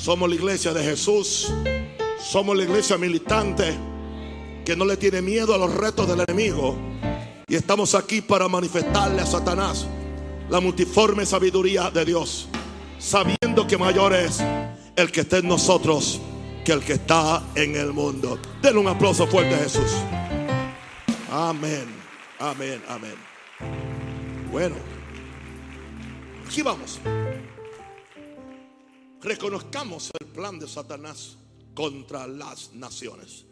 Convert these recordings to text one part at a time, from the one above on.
Somos la iglesia de Jesús. Somos la iglesia militante que no le tiene miedo a los retos del enemigo. Y estamos aquí para manifestarle a Satanás la multiforme sabiduría de Dios, sabiendo que mayor es el que está en nosotros que el que está en el mundo. Denle un aplauso fuerte a Jesús. Amén, amén, amén. Bueno, aquí vamos. Reconozcamos el plan de Satanás contra las naciones.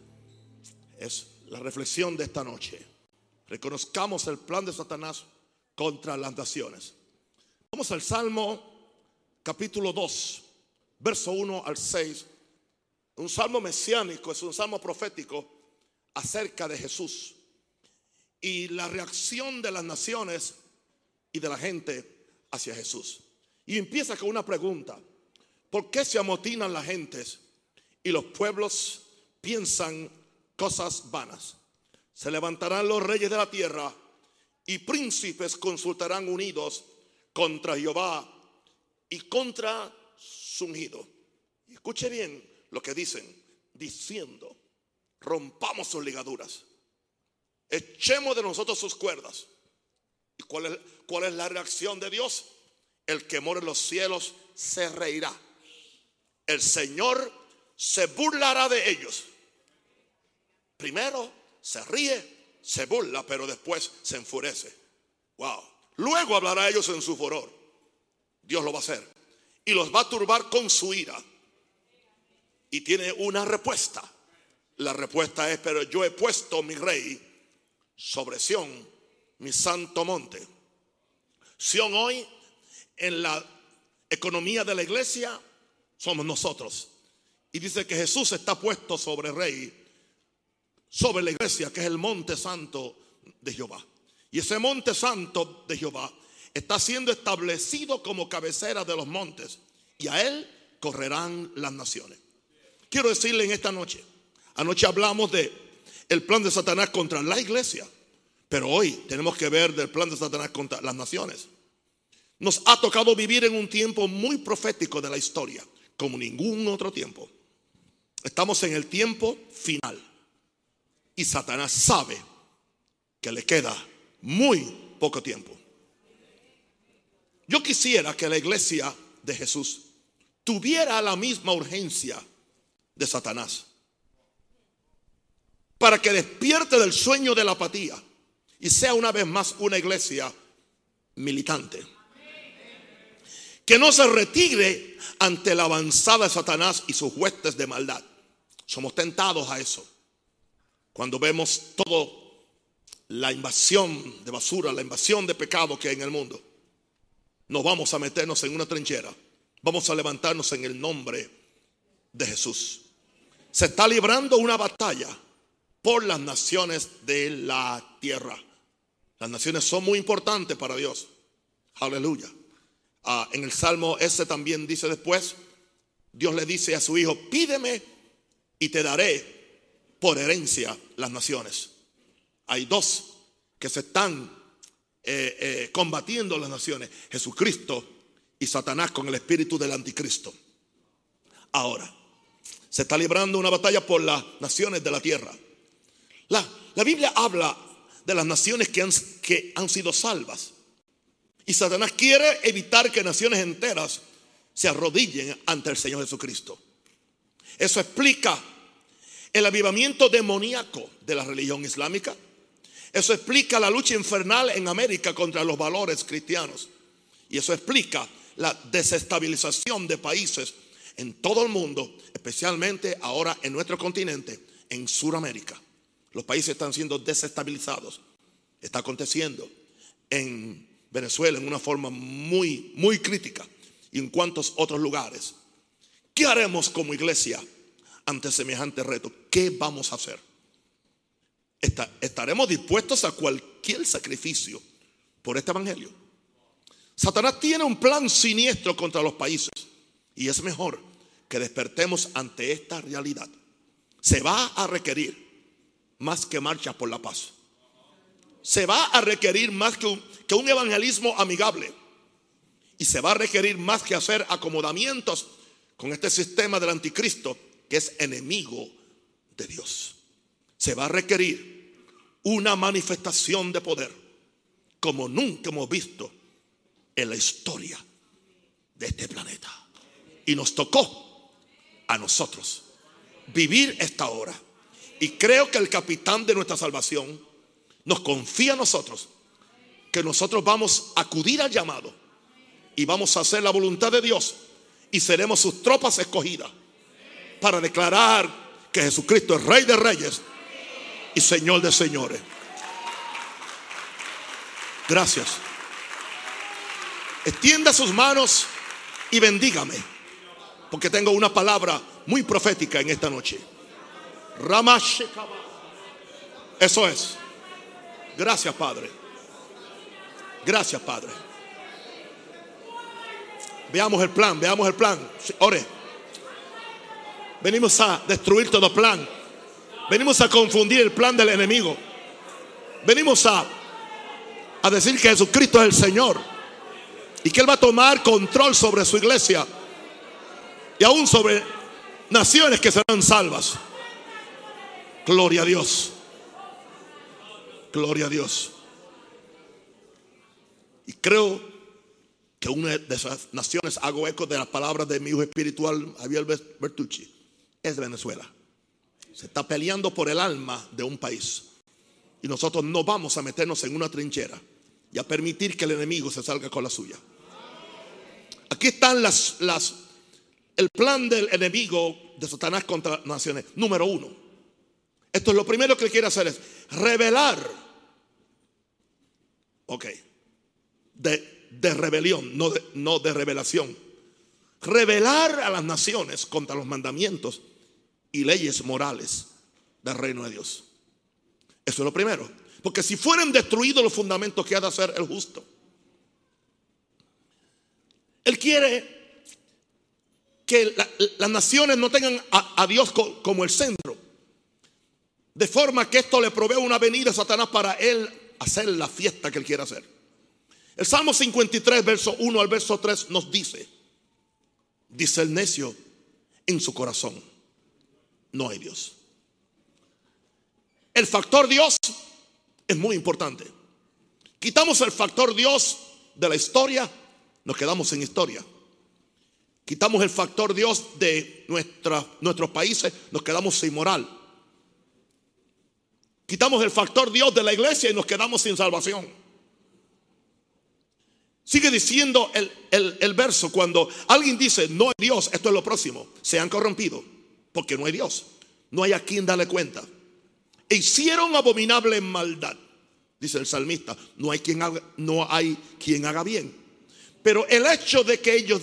Es la reflexión de esta noche. Reconozcamos el plan de Satanás contra las naciones. Vamos al Salmo capítulo 2, verso 1 al 6. Un salmo mesiánico, es un salmo profético acerca de Jesús y la reacción de las naciones y de la gente hacia Jesús. Y empieza con una pregunta. ¿Por qué se amotinan las gentes y los pueblos piensan cosas vanas? Se levantarán los reyes de la tierra y príncipes consultarán unidos contra Jehová y contra su ungido. Escuche bien lo que dicen, diciendo, rompamos sus ligaduras, echemos de nosotros sus cuerdas. ¿Y cuál es, cuál es la reacción de Dios? El que mora en los cielos se reirá el Señor se burlará de ellos. Primero se ríe, se burla, pero después se enfurece. Wow. Luego hablará a ellos en su furor. Dios lo va a hacer. Y los va a turbar con su ira. Y tiene una respuesta. La respuesta es, pero yo he puesto mi rey sobre Sión, mi santo monte. Sión hoy, en la economía de la iglesia, somos nosotros. Y dice que Jesús está puesto sobre rey, sobre la iglesia, que es el monte santo de Jehová. Y ese monte santo de Jehová está siendo establecido como cabecera de los montes. Y a él correrán las naciones. Quiero decirle en esta noche, anoche hablamos de el plan de Satanás contra la iglesia, pero hoy tenemos que ver del plan de Satanás contra las naciones. Nos ha tocado vivir en un tiempo muy profético de la historia como ningún otro tiempo. Estamos en el tiempo final. Y Satanás sabe que le queda muy poco tiempo. Yo quisiera que la iglesia de Jesús tuviera la misma urgencia de Satanás. Para que despierte del sueño de la apatía y sea una vez más una iglesia militante que no se retire ante la avanzada de Satanás y sus huestes de maldad. Somos tentados a eso. Cuando vemos todo la invasión de basura, la invasión de pecado que hay en el mundo, nos vamos a meternos en una trinchera. Vamos a levantarnos en el nombre de Jesús. Se está librando una batalla por las naciones de la tierra. Las naciones son muy importantes para Dios. Aleluya. Ah, en el Salmo ese también dice después, Dios le dice a su hijo, pídeme y te daré por herencia las naciones. Hay dos que se están eh, eh, combatiendo las naciones, Jesucristo y Satanás con el espíritu del anticristo. Ahora, se está librando una batalla por las naciones de la tierra. La, la Biblia habla de las naciones que han, que han sido salvas. Y Satanás quiere evitar que naciones enteras se arrodillen ante el Señor Jesucristo. Eso explica el avivamiento demoníaco de la religión islámica. Eso explica la lucha infernal en América contra los valores cristianos. Y eso explica la desestabilización de países en todo el mundo, especialmente ahora en nuestro continente, en Sudamérica. Los países están siendo desestabilizados. Está aconteciendo en Venezuela en una forma muy, muy crítica y en cuantos otros lugares. ¿Qué haremos como iglesia ante semejante reto? ¿Qué vamos a hacer? ¿Estaremos dispuestos a cualquier sacrificio por este evangelio? Satanás tiene un plan siniestro contra los países y es mejor que despertemos ante esta realidad. Se va a requerir más que marcha por la paz se va a requerir más que un, que un evangelismo amigable. Y se va a requerir más que hacer acomodamientos con este sistema del anticristo que es enemigo de Dios. Se va a requerir una manifestación de poder como nunca hemos visto en la historia de este planeta. Y nos tocó a nosotros vivir esta hora. Y creo que el capitán de nuestra salvación nos confía a nosotros que nosotros vamos a acudir al llamado y vamos a hacer la voluntad de Dios y seremos sus tropas escogidas para declarar que Jesucristo es Rey de Reyes y Señor de Señores. Gracias. Extienda sus manos y bendígame, porque tengo una palabra muy profética en esta noche. Eso es. Gracias, Padre. Gracias, Padre. Veamos el plan, veamos el plan. Ore. Venimos a destruir todo plan. Venimos a confundir el plan del enemigo. Venimos a, a decir que Jesucristo es el Señor. Y que Él va a tomar control sobre su iglesia. Y aún sobre naciones que serán salvas. Gloria a Dios. Gloria a Dios. Y creo que una de esas naciones, hago eco de las palabras de mi hijo espiritual, Javier Bertucci, es Venezuela. Se está peleando por el alma de un país. Y nosotros no vamos a meternos en una trinchera y a permitir que el enemigo se salga con la suya. Aquí están las, las, el plan del enemigo de Satanás contra naciones. Número uno. Esto es lo primero que quiere hacer es revelar. Ok. De, rebelión, no de, no de revelación. Revelar a las naciones contra los mandamientos y leyes morales del reino de Dios. Eso es lo primero. Porque si fueran destruidos los fundamentos que ha de hacer el justo, Él quiere que las naciones no tengan a, Dios como el centro. De forma que esto le provee una venida a Satanás para Él hacer la fiesta que Él quiere hacer. El Salmo 53, verso 1 al verso 3 nos dice, dice el necio en su corazón no hay Dios. El factor Dios es muy importante. Quitamos el factor Dios de la historia, nos quedamos sin historia. Quitamos el factor Dios de nuestros países, nos quedamos sin moral. Quitamos el factor Dios de la iglesia y nos quedamos sin salvación. Sigue diciendo el, el verso cuando alguien dice no hay Dios, esto es lo próximo, se han corrompido porque no hay Dios. No hay a quien darle cuenta. E hicieron abominable maldad, dice el salmista. No hay quien haga, no hay quien haga bien. Pero el hecho de que ellos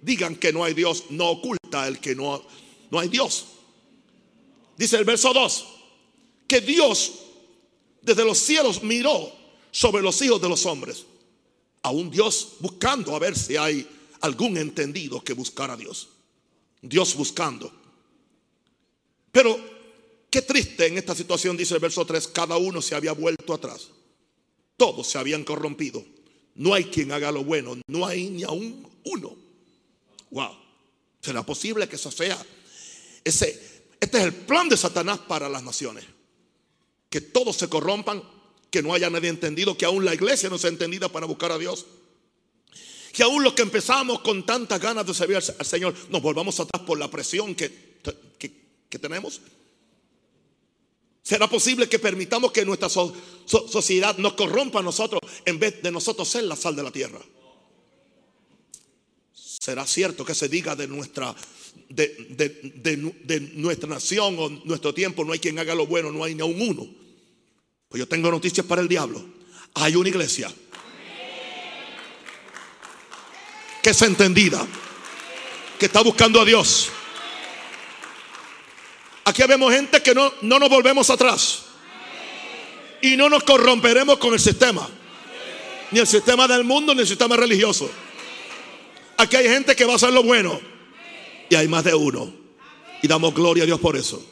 digan que no hay Dios no oculta el que no, no hay Dios. Dice el verso 2, que Dios desde los cielos miró sobre los hijos de los hombres. A un Dios buscando a ver si hay algún entendido que buscara a Dios. Dios buscando. Pero qué triste en esta situación, dice el verso 3, cada uno se había vuelto atrás. Todos se habían corrompido. No hay quien haga lo bueno, no hay ni aún uno. Wow. ¿Será posible que eso sea? Ese, este es el plan de Satanás para las naciones. Que todos se corrompan, que no haya nadie entendido, que aún la iglesia no sea entendida para buscar a Dios. Que aún los que empezamos con tantas ganas de servir al Señor, nos volvamos atrás por la presión que, que, tenemos? ¿Será posible que permitamos que nuestra sociedad nos corrompa a nosotros en vez de nosotros ser la sal de la tierra? ¿Será cierto que se diga de nuestra, de, nuestra nación o nuestro tiempo no hay quien haga lo bueno, no hay ni aún uno? Pues yo tengo noticias para el diablo. Hay una iglesia que es entendida, que está buscando a Dios Aquí vemos gente que no, no nos volvemos atrás. Y no nos corromperemos con el sistema. Ni el sistema del mundo, ni el sistema religioso. Aquí hay gente que va a hacer lo bueno. Y hay más de uno. Y damos gloria a Dios por eso.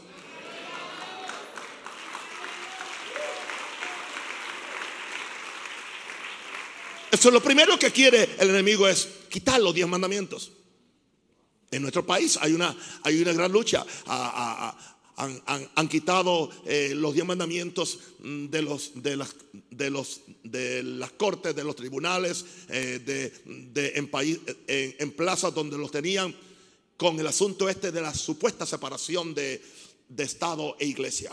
Eso es lo primero que quiere el enemigo es quitar los diez mandamientos. En nuestro país hay una, hay una gran lucha. han, quitado eh, los diez mandamientos mm, de, los, de, las, de, los, de las cortes, de los tribunales, eh, de, en, país, en, plazas donde los tenían con el asunto este de la supuesta separación de, de Estado e iglesia.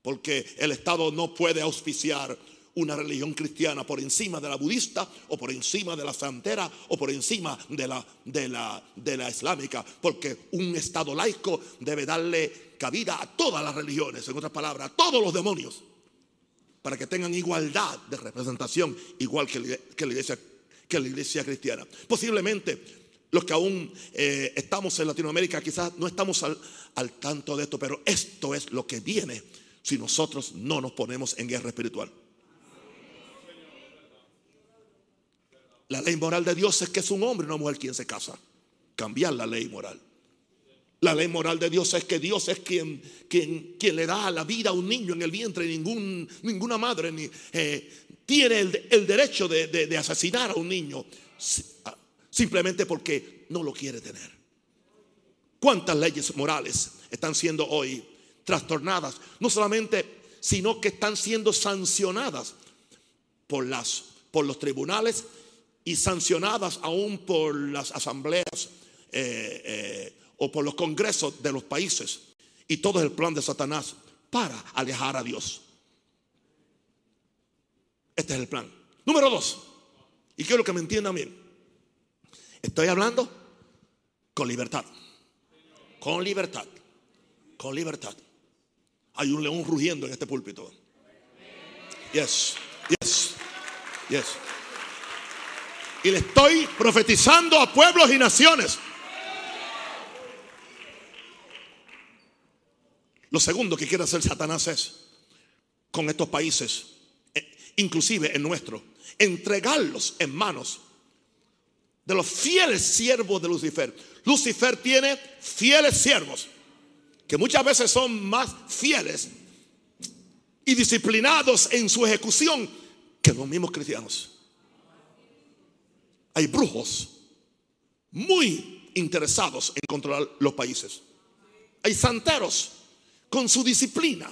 Porque el Estado no puede auspiciar una religión cristiana por encima de la budista o por encima de la santera o por encima de la, de la, de la islámica, porque un Estado laico debe darle cabida a todas las religiones, en otras palabras, a todos los demonios, para que tengan igualdad de representación, igual que, la, iglesia, que la iglesia cristiana. Posiblemente los que aún eh, estamos en Latinoamérica quizás no estamos al, al tanto de esto, pero esto es lo que viene si nosotros no nos ponemos en guerra espiritual. La ley moral de Dios es que es un hombre y una mujer quien se casa. Cambiar la ley moral. La ley moral de Dios es que Dios es quien, quien, quien le da la vida a un niño en el vientre. Ningún, ninguna madre ni, eh, tiene el, derecho de, asesinar a un niño ah, simplemente porque no lo quiere tener. ¿Cuántas leyes morales están siendo hoy trastornadas? No solamente, sino que están siendo sancionadas por, las, por los tribunales y sancionadas aún por las asambleas eh, eh, o por los congresos de los países. Y todo es el plan de Satanás para alejar a Dios. Este es el plan. Número dos. Y quiero que me entiendan bien. Estoy hablando con libertad. Con libertad. Con libertad. Hay un león rugiendo en este púlpito. Yes. Yes. Yes. Y le estoy profetizando a pueblos y naciones. Lo segundo que quiere hacer Satanás es, con estos países, eh, inclusive en nuestro, entregarlos en manos de los fieles siervos de Lucifer. Lucifer tiene fieles siervos, que muchas veces son más fieles y disciplinados en su ejecución que los mismos cristianos hay brujos muy interesados en controlar los países. Hay santeros con su disciplina,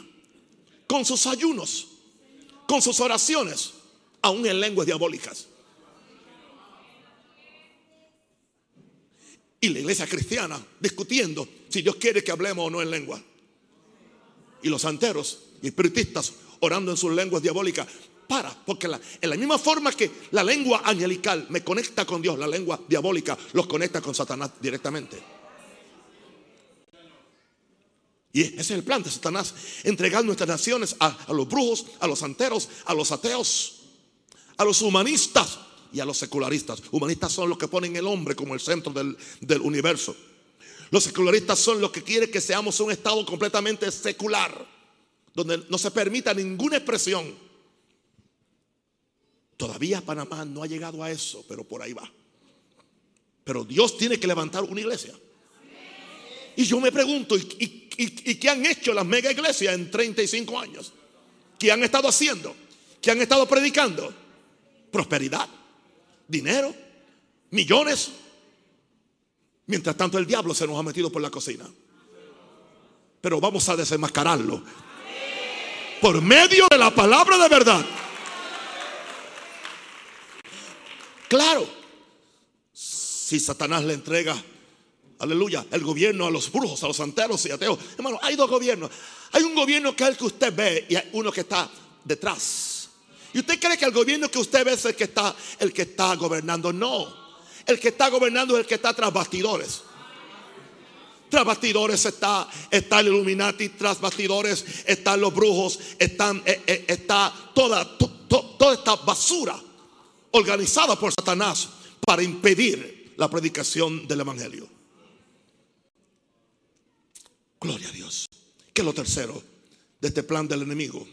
con sus ayunos, con sus oraciones, aún en lenguas diabólicas. Y la iglesia cristiana discutiendo si Dios quiere que hablemos o no en lengua. Y los santeros y espiritistas orando en sus lenguas diabólicas para, porque en la misma forma que la lengua angelical me conecta con Dios, la lengua diabólica los conecta con Satanás directamente. Y ese es el plan de Satanás, entregar nuestras naciones a, los brujos, a los santeros, a los ateos, a los humanistas y a los secularistas. Humanistas son los que ponen el hombre como el centro del, del universo. Los secularistas son los que quieren que seamos un estado completamente secular, donde no se permita ninguna expresión Todavía Panamá no ha llegado a eso, pero por ahí va. Pero Dios tiene que levantar una iglesia. Y yo me pregunto, ¿y, qué han hecho las mega iglesias en 35 años? ¿Qué han estado haciendo? ¿Qué han estado predicando? Prosperidad, dinero, millones. Mientras tanto el diablo se nos ha metido por la cocina. Pero vamos a desenmascararlo. Por medio de la palabra de verdad. Claro, si Satanás le entrega, aleluya, el gobierno a los brujos, a los santeros y ateos. Hermano, hay dos gobiernos. Hay un gobierno que es el que usted ve y hay uno que está detrás. ¿Y usted cree que el gobierno que usted ve es el que está, el que está gobernando? No. El que está gobernando es el que está tras bastidores. Tras bastidores está, está el Illuminati, tras bastidores están los brujos, están, eh, eh, está toda, toda esta basura organizada por Satanás para impedir la predicación del Evangelio. Gloria a Dios. ¿Qué es lo tercero de este plan del enemigo?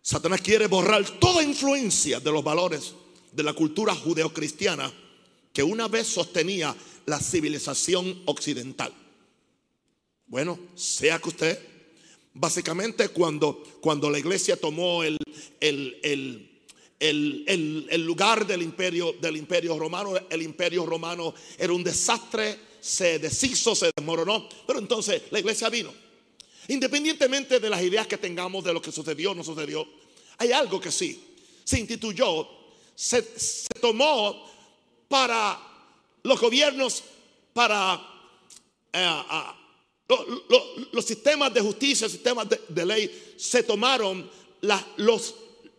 Satanás quiere borrar toda influencia de los valores de la cultura judeocristiana que una vez sostenía la civilización occidental. Bueno, sea que usted, básicamente cuando, cuando la iglesia tomó el, el el, el- el lugar del imperio, del imperio romano. El imperio romano era un desastre, se deshizo, se desmoronó. Pero entonces la iglesia vino. Independientemente de las ideas que tengamos de lo que sucedió o no sucedió, hay algo que sí. Se instituyó, se, se tomó para los gobiernos, para eh, ah, lo- lo- los sistemas de justicia, sistemas de, de ley, se tomaron la- los,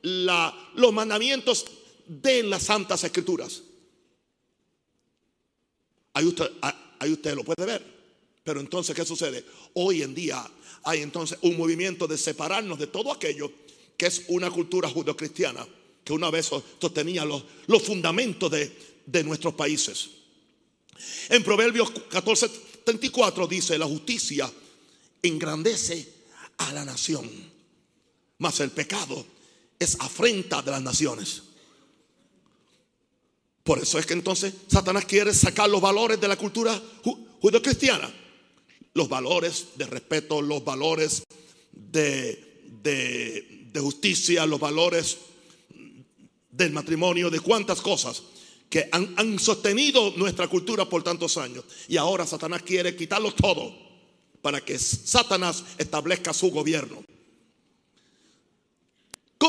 los mandamientos de las santas escrituras. Ahí usted, ah, ahí usted lo puede ver. Pero entonces, ¿qué sucede? Hoy en día hay entonces un movimiento de separarnos de todo aquello que es una cultura judeocristiana, que una vez sostenía los, los fundamentos de, de nuestros países. En Proverbios 14, 34 dice, la justicia engrandece a la nación, mas el pecado es afrenta de las naciones. Por eso es que entonces Satanás quiere sacar los valores de la cultura ju- judeocristiana. Los valores de respeto, los valores de, de- justicia, los valores del matrimonio, de cuántas cosas que han, han sostenido nuestra cultura por tantos años. Y ahora Satanás quiere quitarlos todo para que Satanás establezca su gobierno.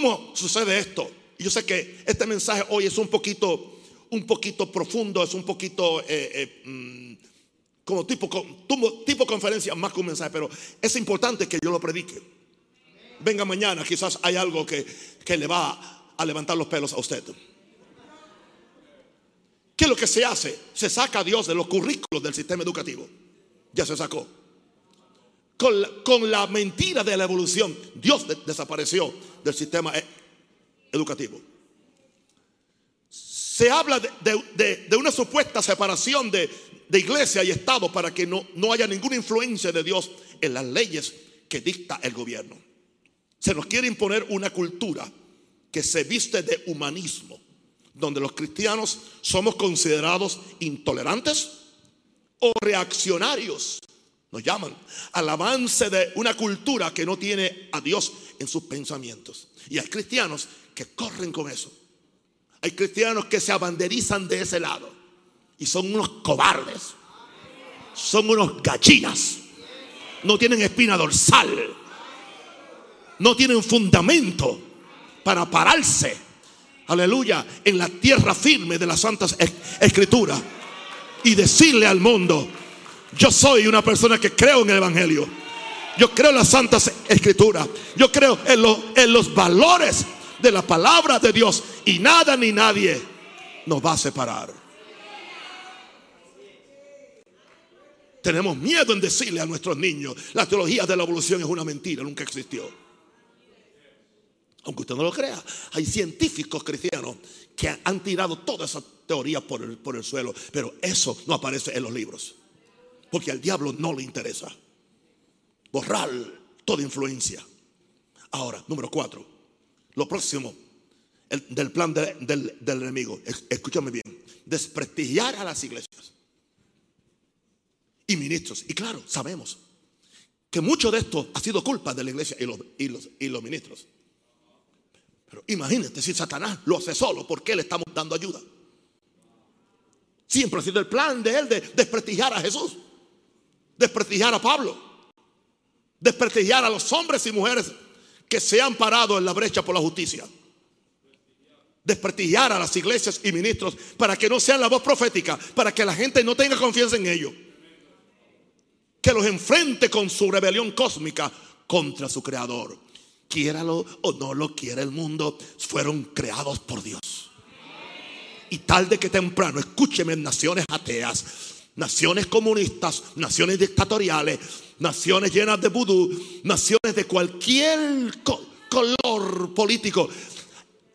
¿Cómo sucede esto? Yo sé que este mensaje hoy es un poquito, un poquito profundo, es un poquito eh, eh, mm, como tipo, tipo conferencia, más que un mensaje, pero es importante que yo lo predique. Venga mañana, quizás hay algo que, que le va a levantar los pelos a usted. ¿Qué es lo que se hace? Se saca a Dios de los currículos del sistema educativo. Ya se sacó. Con la, con la mentira de la evolución, Dios de- desapareció del sistema e- educativo. Se habla de, una supuesta separación de, iglesia y Estado para que no haya ninguna influencia de Dios en las leyes que dicta el gobierno. Se nos quiere imponer una cultura que se viste de humanismo, donde los cristianos somos considerados intolerantes o reaccionarios. Nos llaman al avance de una cultura que no tiene a Dios en sus pensamientos. Y hay cristianos que corren con eso. Hay cristianos que se abanderizan de ese lado y son unos cobardes. Son unos gallinas. No tienen espina dorsal. No tienen fundamento para pararse. Aleluya. En la tierra firme de las santas es- escrituras. Y decirle al mundo, yo soy una persona que creo en el Evangelio. Yo creo en las santas escrituras. Yo creo en, lo- en los valores de la palabra de Dios. Y nada ni nadie nos va a separar. Tenemos miedo en decirle a nuestros niños, la teología de la evolución es una mentira, nunca existió. Aunque usted no lo crea, hay científicos cristianos que han tirado toda esa teoría por el, por el suelo, pero eso no aparece en los libros. Porque al diablo no le interesa borrar toda influencia. Ahora, número cuatro, lo próximo el- del plan de- del, del enemigo, es- escúchame bien, desprestigiar a las iglesias y ministros. Y claro, sabemos que mucho de esto ha sido culpa de la iglesia y los, y los, y los ministros. Pero imagínate si Satanás lo hace solo, ¿por qué le estamos dando ayuda? Siempre ha sido el plan de él de desprestigiar a Jesús, desprestigiar a Pablo, desprestigiar a los hombres y mujeres que se han parado en la brecha por la justicia. Desprestigiar a las iglesias y ministros para que no sean la voz profética, para que la gente no tenga confianza en ellos. Que los enfrente con su rebelión cósmica contra su creador. Quiéralo o no lo quiera el mundo, fueron creados por Dios. Y tarde que temprano, escúcheme, naciones ateas, naciones comunistas, naciones dictatoriales, naciones llenas de vudú, naciones de cualquier co- color político,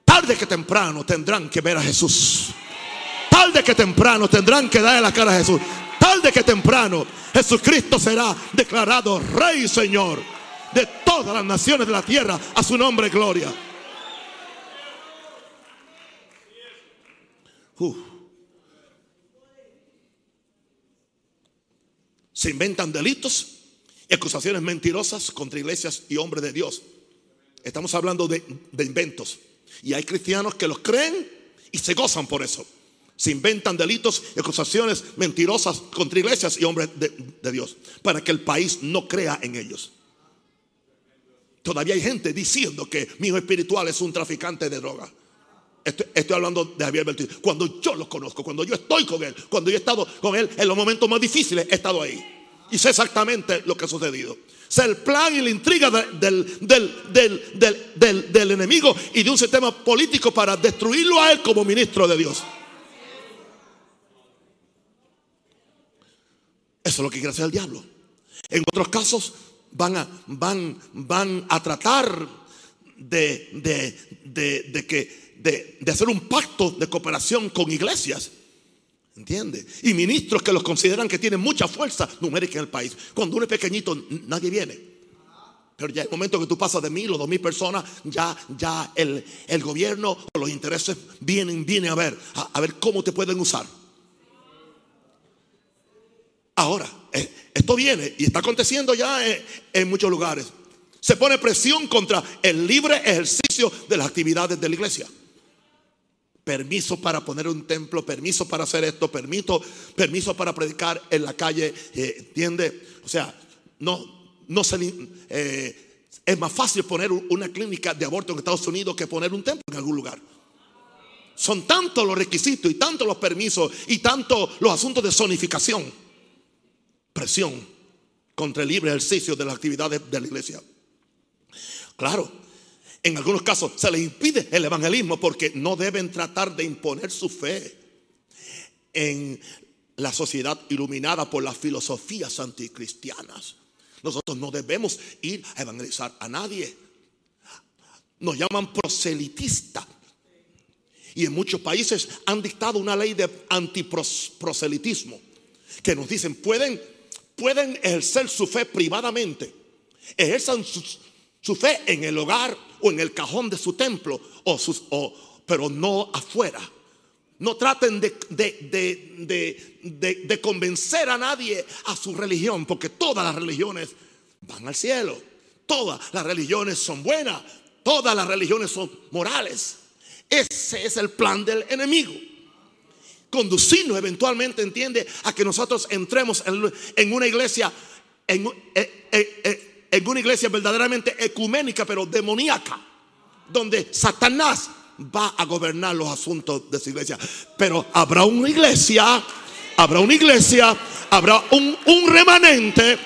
tarde que temprano tendrán que ver a Jesús. Tarde que temprano tendrán que darle la cara a Jesús. Tarde que temprano Jesucristo será declarado Rey y Señor de todas las naciones de la tierra. A su nombre, gloria. Uf. Se inventan delitos acusaciones mentirosas contra iglesias y hombres de Dios. Estamos hablando de, de inventos. Y hay cristianos que los creen y se gozan por eso. Se inventan delitos y acusaciones mentirosas contra iglesias y hombres de, de Dios para que el país no crea en ellos. Todavía hay gente diciendo que mi hijo espiritual es un traficante de droga. Estoy, hablando de Javier Bertini. Cuando yo lo conozco, cuando yo estoy con él, cuando yo he estado con él en los momentos más difíciles, he estado ahí. Y sé exactamente lo que ha sucedido. Sé el plan y la intriga del, enemigo y de un sistema político para destruirlo a él como ministro de Dios. Eso es lo que quiere hacer el diablo. En otros casos van a, tratar de, que, de, hacer un pacto de cooperación con iglesias. ¿Entiende? Y ministros que los consideran que tienen mucha fuerza numérica en el país. Cuando uno es pequeñito, nadie viene. Pero ya el momento que tú pasas de mil o dos mil personas, ya, ya el, el gobierno o los intereses vienen, vienen a ver, a ver cómo te pueden usar. Ahora, eh, esto viene y está aconteciendo ya en, muchos lugares. Se pone presión contra el libre ejercicio de las actividades de la iglesia. Permiso para poner un templo, permiso para hacer esto, permiso, permiso para predicar en la calle, eh, ¿entiende? O sea, no, no se, eh, es más fácil poner una clínica de aborto en Estados Unidos que poner un templo en algún lugar. Son tantos los requisitos y tantos los permisos y tantos los asuntos de zonificación presión contra el libre ejercicio de las actividades de la iglesia. Claro, en algunos casos se les impide el evangelismo porque no deben tratar de imponer su fe en la sociedad iluminada por las filosofías anticristianas. Nosotros no debemos ir a evangelizar a nadie. Nos llaman proselitista. Y en muchos países han dictado una ley de antiproselitismo que nos dicen, pueden pueden ejercer su fe privadamente. Ejerzan su, fe en el hogar o en el cajón de su templo, o sus, o, pero no afuera. No traten de, de, convencer a nadie a su religión, porque todas las religiones van al cielo. Todas las religiones son buenas. Todas las religiones son morales. Ese es el plan del enemigo conducirnos eventualmente, entiende, a que nosotros entremos en, una iglesia, en, eh, eh, eh, en, una iglesia verdaderamente ecuménica, pero demoníaca, donde Satanás va a gobernar los asuntos de esa iglesia. Pero habrá una iglesia, habrá una iglesia, habrá un, un remanente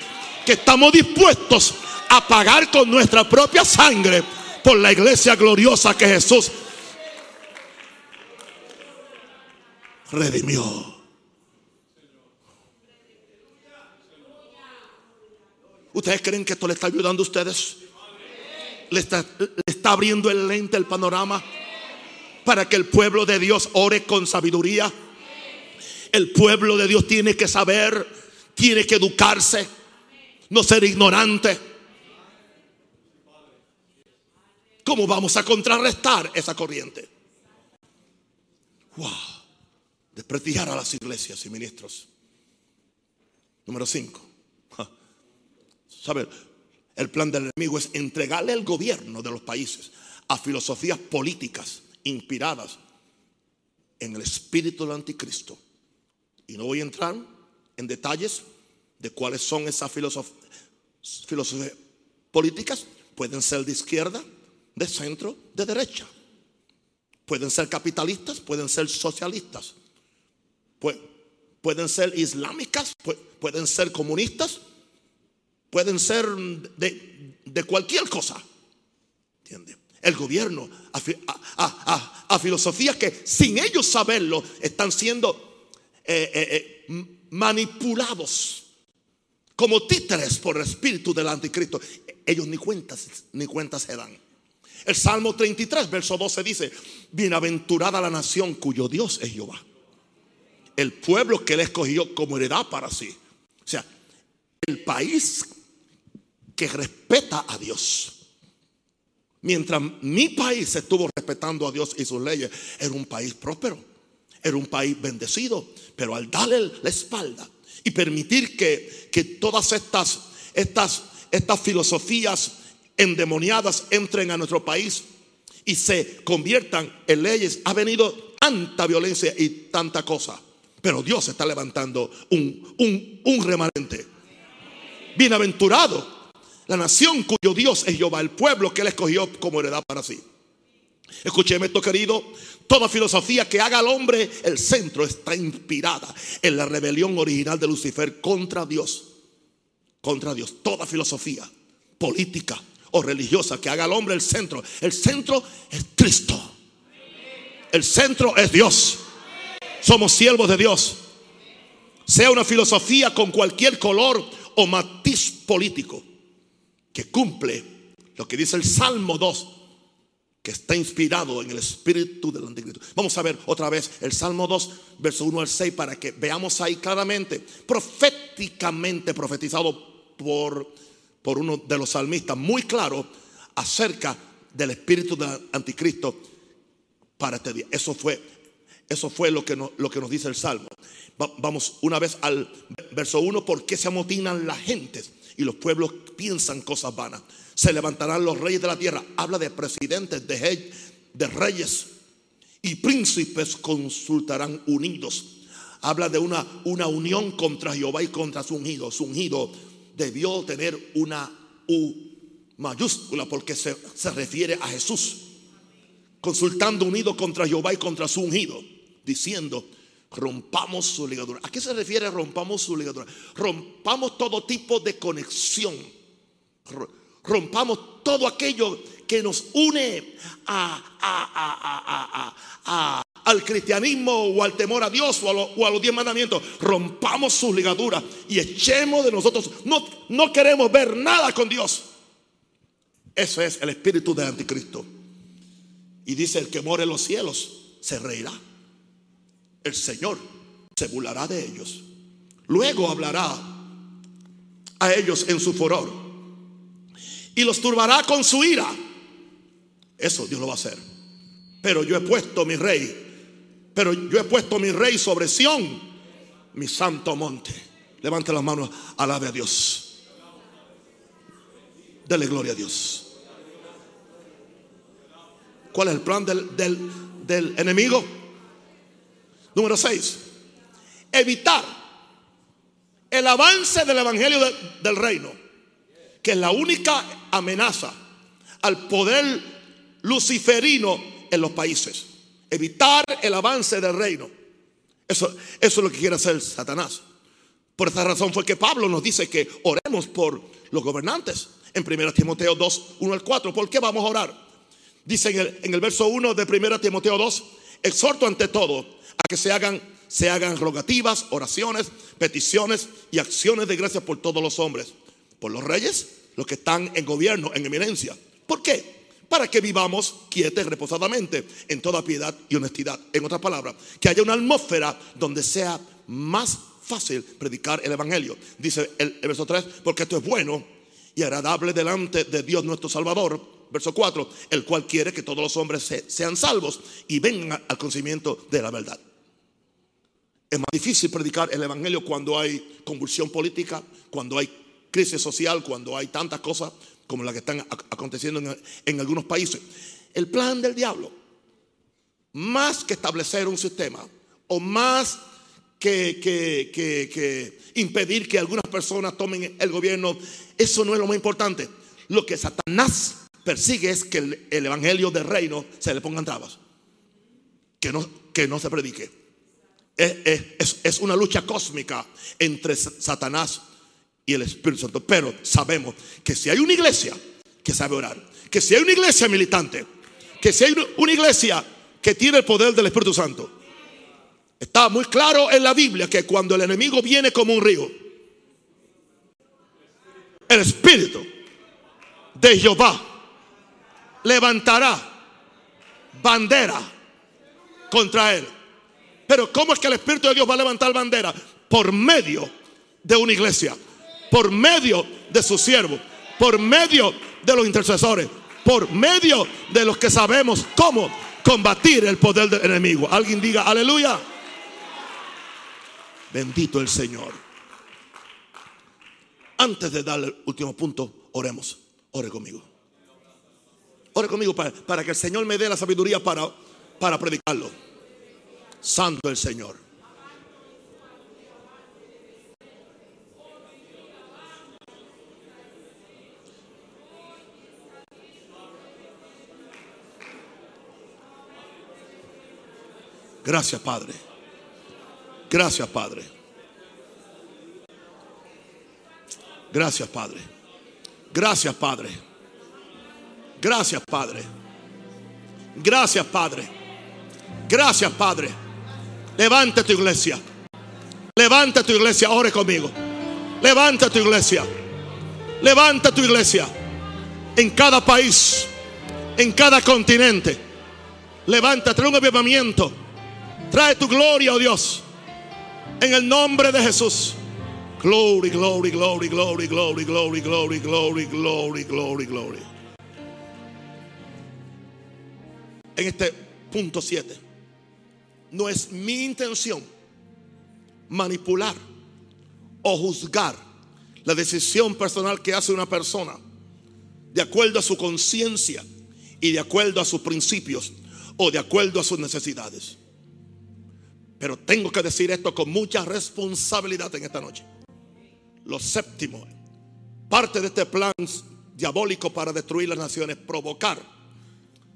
que estamos dispuestos a pagar con nuestra propia sangre por la iglesia gloriosa que Jesús redimió. ¿Ustedes creen que esto le está ayudando a ustedes? ¿Le está, abriendo el lente, el panorama? Para que el pueblo de Dios ore con sabiduría. El pueblo de Dios tiene que saber, tiene que educarse, no ser ignorante. ¿Cómo vamos a contrarrestar esa corriente? Wow desprestigiar a las iglesias y ministros. Número 5. ¿Sabe? El plan del enemigo es entregarle el gobierno de los países a filosofías políticas inspiradas en el espíritu del anticristo. Y no voy a entrar en detalles de cuáles son esas filosofías políticas. Pueden ser de izquierda, de centro, de derecha. Pueden ser capitalistas, pueden ser socialistas pueden ser islámicas, pueden ser comunistas, pueden ser de, cualquier cosa. ¿Entiende? El gobierno a, filosofías que sin ellos saberlo están siendo eh, eh, eh, manipulados como títeres por el espíritu del anticristo. Ellos ni cuentas, ni cuentas se dan. El Salmo 33, verso 12 dice, bienaventurada la nación cuyo Dios es Jehová el pueblo que él escogió como heredad para sí. O sea, el país que respeta a Dios. Mientras mi país estuvo respetando a Dios y sus leyes, era un país próspero, era un país bendecido. Pero al darle la espalda y permitir que, que todas estas, estas, estas filosofías endemoniadas entren a nuestro país y se conviertan en leyes, ha venido tanta violencia y tanta cosa. Pero Dios está levantando un, un, un remanente. Bienaventurado la nación cuyo Dios es Jehová, el pueblo que él escogió como heredad para sí. Escúcheme esto, querido. Toda filosofía que haga al hombre el centro está inspirada en la rebelión original de Lucifer contra Dios. Contra Dios. Toda filosofía política o religiosa que haga al hombre el centro. El centro es Cristo. El centro es Dios. Somos siervos de Dios. Sea una filosofía con cualquier color o matiz político que cumple lo que dice el Salmo 2, que está inspirado en el espíritu del anticristo. Vamos a ver otra vez el Salmo 2, verso 1 al 6, para que veamos ahí claramente, proféticamente profetizado por, por uno de los salmistas, muy claro acerca del espíritu del anticristo para este día. Eso fue, eso fue lo, que lo que nos dice el Salmo. vamos una vez al verso 1, ¿por qué se amotinan las gentes? Y los pueblos piensan cosas vanas. Se levantarán los reyes de la tierra. Habla de presidentes, de, de reyes y príncipes consultarán unidos. Habla de una, una unión contra Jehová y contra su ungido. Su ungido debió tener una U mayúscula porque se, se refiere a Jesús. Consultando unido contra Jehová y contra su ungido. Diciendo, rompamos su ligadura. ¿A qué se refiere rompamos su ligadura? Rompamos todo tipo de conexión. Rompamos todo aquello que nos une al cristianismo o al temor a Dios o a, los diez mandamientos. Rompamos sus ligaduras y echemos de nosotros. No, no queremos ver nada con Dios. Ese es el espíritu del anticristo. Y dice, el que more en los cielos se reirá el Señor se burlará de ellos. Luego hablará a ellos en su furor y los turbará con su ira. Eso Dios lo va a hacer. Pero yo he puesto mi rey, pero yo he puesto mi rey sobre Sión, mi santo monte. Levante las manos, alabe a Dios. Dele gloria a Dios. ¿Cuál es el plan del, del, del enemigo? Número 6. Evitar el avance del Evangelio del reino, que es la única amenaza al poder luciferino en los países. Evitar el avance del reino. Eso, eso es lo que quiere hacer Satanás. Por esta razón fue que Pablo nos dice que oremos por los gobernantes. En 1 Timoteo 2, 1 al 4. ¿Por qué vamos a orar? Dice en el, en el verso 1 de 1 Timoteo 2, exhorto ante todo a que se hagan, se hagan rogativas, oraciones, peticiones y acciones de gracia por todos los hombres, por los reyes, los que están en gobierno, en eminencia. ¿Por qué? Para que vivamos quietos reposadamente en toda piedad y honestidad. En otras palabras, que haya una atmósfera donde sea más fácil predicar el Evangelio. Dice el, verso 3, porque esto es bueno y agradable delante de Dios nuestro Salvador. Verso 4, el cual quiere que todos los hombres sean salvos y vengan al conocimiento de la verdad. Es más difícil predicar el Evangelio cuando hay convulsión política, cuando hay crisis social, cuando hay tantas cosas como las que están aconteciendo en, algunos países. El plan del diablo, más que establecer un sistema o más que, que, impedir que algunas personas tomen el gobierno, eso no es lo más importante. Lo que Satanás persigue es que el, evangelio del reino se le pongan trabas, que no, que no se predique es, una lucha cósmica entre Satanás y el Espíritu Santo. Pero sabemos que si hay una iglesia que sabe orar, que si hay una iglesia militante, que si hay una iglesia que tiene el poder del Espíritu Santo, está muy claro en la Biblia que cuando el enemigo viene como un río, el Espíritu de Jehová levantará bandera contra él. Pero ¿cómo es que el Espíritu de Dios va a levantar bandera? Por medio de una iglesia, por medio de sus siervos, por medio de los intercesores, por medio de los que sabemos cómo combatir el poder del enemigo. Alguien diga, aleluya. Bendito el Señor. Antes de dar el último punto, oremos. Ore conmigo. Ore conmigo para, que el Señor me dé la sabiduría para, para predicarlo. Santo el Señor. Gracias, Padre. Gracias, Padre. Gracias, Padre. Gracias, Padre. Gracias, Padre. Gracias, Padre. Gracias, Padre. Levanta tu iglesia. Levanta tu iglesia. Ore conmigo. Levanta tu iglesia. Levanta tu iglesia. En cada país. En cada continente. Levanta, trae un avivamiento. Trae tu gloria, oh Dios. En el nombre de Jesús. Glory, glory, glory, glory, glory, glory, glory, glory, glory, glory, glory. En este punto 7. No es mi intención manipular o juzgar la decisión personal que hace una persona de acuerdo a su conciencia y de acuerdo a sus principios o de acuerdo a sus necesidades. Pero tengo que decir esto con mucha responsabilidad en esta noche. Lo séptimo, parte de este plan diabólico para destruir las naciones, provocar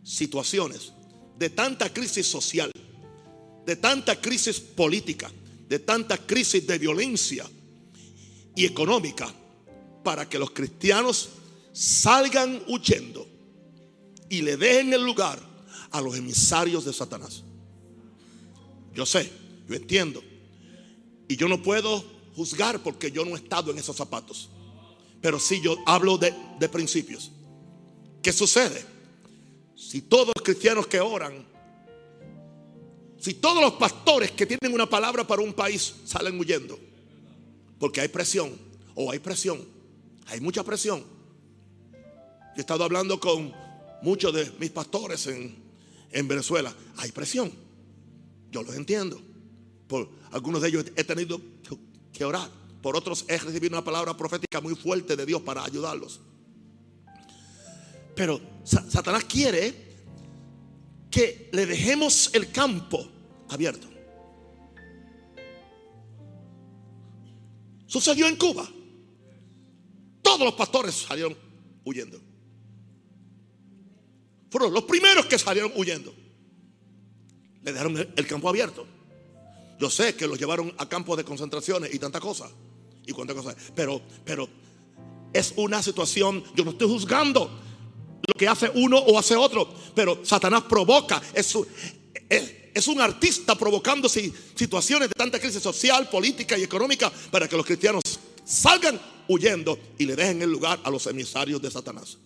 situaciones de tanta crisis social, de tanta crisis política, de tanta crisis de violencia y económica, para que los cristianos salgan huyendo y le dejen el lugar a los emisarios de Satanás. Yo sé, yo entiendo. Y yo no puedo juzgar porque yo no he estado en esos zapatos. Pero sí yo hablo de, de principios. ¿Qué sucede? Si todos los cristianos que oran, si todos los pastores que tienen una palabra para un país salen huyendo, porque hay presión, o hay presión, hay mucha presión. Yo he estado hablando con muchos de mis pastores en, en Venezuela, hay presión. Yo los entiendo. Por algunos de ellos he tenido que orar. Por otros he recibido una palabra profética muy fuerte de Dios para ayudarlos. Pero Satanás quiere que le dejemos el campo abierto. Sucedió en Cuba. Todos los pastores salieron huyendo. Fueron los primeros que salieron huyendo le dejaron el campo abierto. Yo sé que los llevaron a campos de concentraciones y tantas cosas. Y cuántas cosas. Pero, pero es una situación, yo no estoy juzgando lo que hace uno o hace otro, pero Satanás provoca, es, un artista provocando situaciones de tanta crisis social, política y económica para que los cristianos salgan huyendo y le dejen el lugar a los emisarios de Satanás.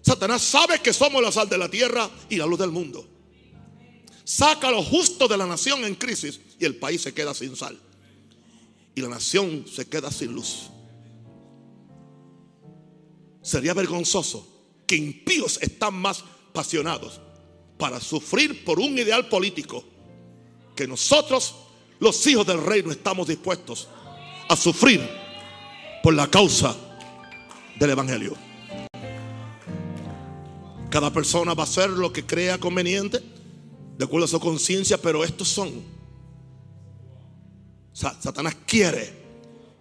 Satanás sabe que somos la sal de la tierra y la luz del mundo saca lo justo de la nación en crisis y el país se queda sin sal. Y la nación se queda sin luz. Sería vergonzoso que impíos están más apasionados para sufrir por un ideal político que nosotros, los hijos del reino, estamos dispuestos a sufrir por la causa del Evangelio. Cada persona va a hacer lo que crea conveniente de acuerdo a su conciencia, pero estos son. Satanás quiere.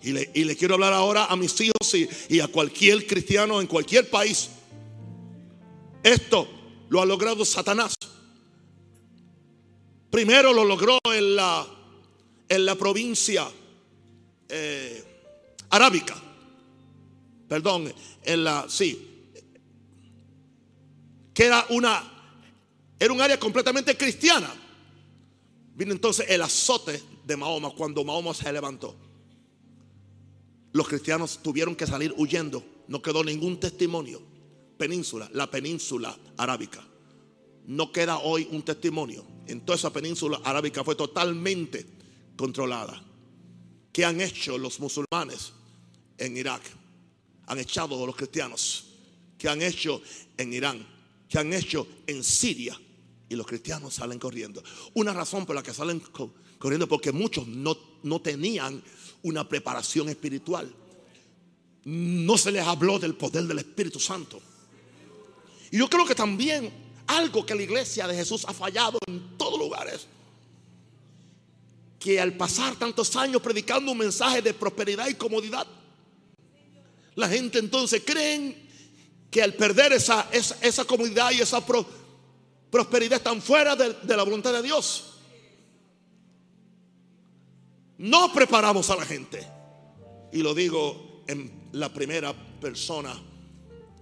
Y le, quiero hablar ahora a mis hijos y, y a cualquier cristiano en cualquier país. Esto lo ha logrado Satanás. Primero lo logró en la, en la provincia eh, arábica. Perdón, en la, sí. Que era una era un área completamente cristiana. Vino entonces el azote de Mahoma cuando Mahoma se levantó. Los cristianos tuvieron que salir huyendo. No quedó ningún testimonio. Península, la península arábica. No queda hoy un testimonio. En toda esa península arábica fue totalmente controlada. ¿Qué han hecho los musulmanes en Irak? Han echado a los cristianos. ¿Qué han hecho en Irán? ¿Qué han hecho en Siria? Y los cristianos salen corriendo. Una razón por la que salen corriendo porque muchos no, no tenían una preparación espiritual. No se les habló del poder del Espíritu Santo. Y yo creo que también algo que la iglesia de Jesús ha fallado en todos lugares, que al pasar tantos años predicando un mensaje de prosperidad y comodidad, la gente entonces creen que al perder esa, esa, comodidad y esa prosperidad están fuera de, de la voluntad de Dios. No preparamos a la gente. Y lo digo en la primera persona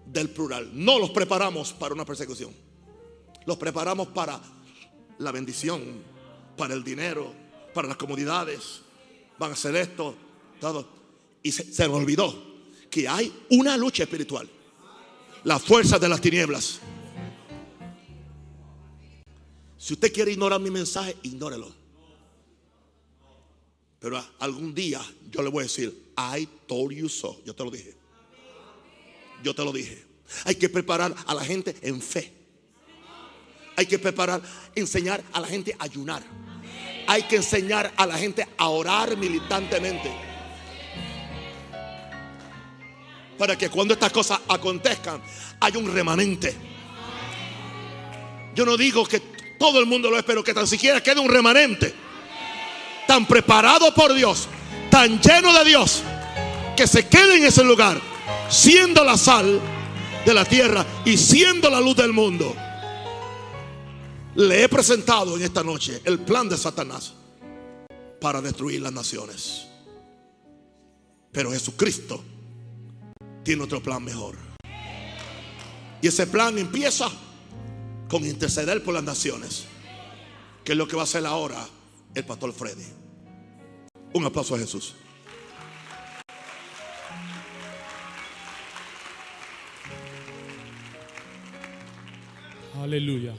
del plural. No los preparamos para una persecución. Los preparamos para la bendición, para el dinero, para las comodidades. Van a hacer esto, todo. Y se, se olvidó que hay una lucha espiritual. La fuerza de las tinieblas. Si usted quiere ignorar mi mensaje, ignórelo. Pero algún día yo le voy a decir, I told you so. Yo te lo dije. Yo te lo dije. Hay que preparar a la gente en fe. Hay que preparar, enseñar a la gente a ayunar. Hay que enseñar a la gente a orar militantemente. Para que cuando estas cosas acontezcan, haya un remanente. Yo no digo que todo el mundo lo es, pero que tan siquiera quede un remanente. Tan preparado por Dios, tan lleno de Dios, que se quede en ese lugar, siendo la sal de la tierra y siendo la luz del mundo. Le he presentado en esta noche el plan de Satanás para destruir las naciones. Pero Jesucristo tiene otro plan mejor. Y ese plan empieza con interceder por las naciones, que es lo que va a hacer ahora el pastor Freddy. Un aplauso a Jesús. Aleluya.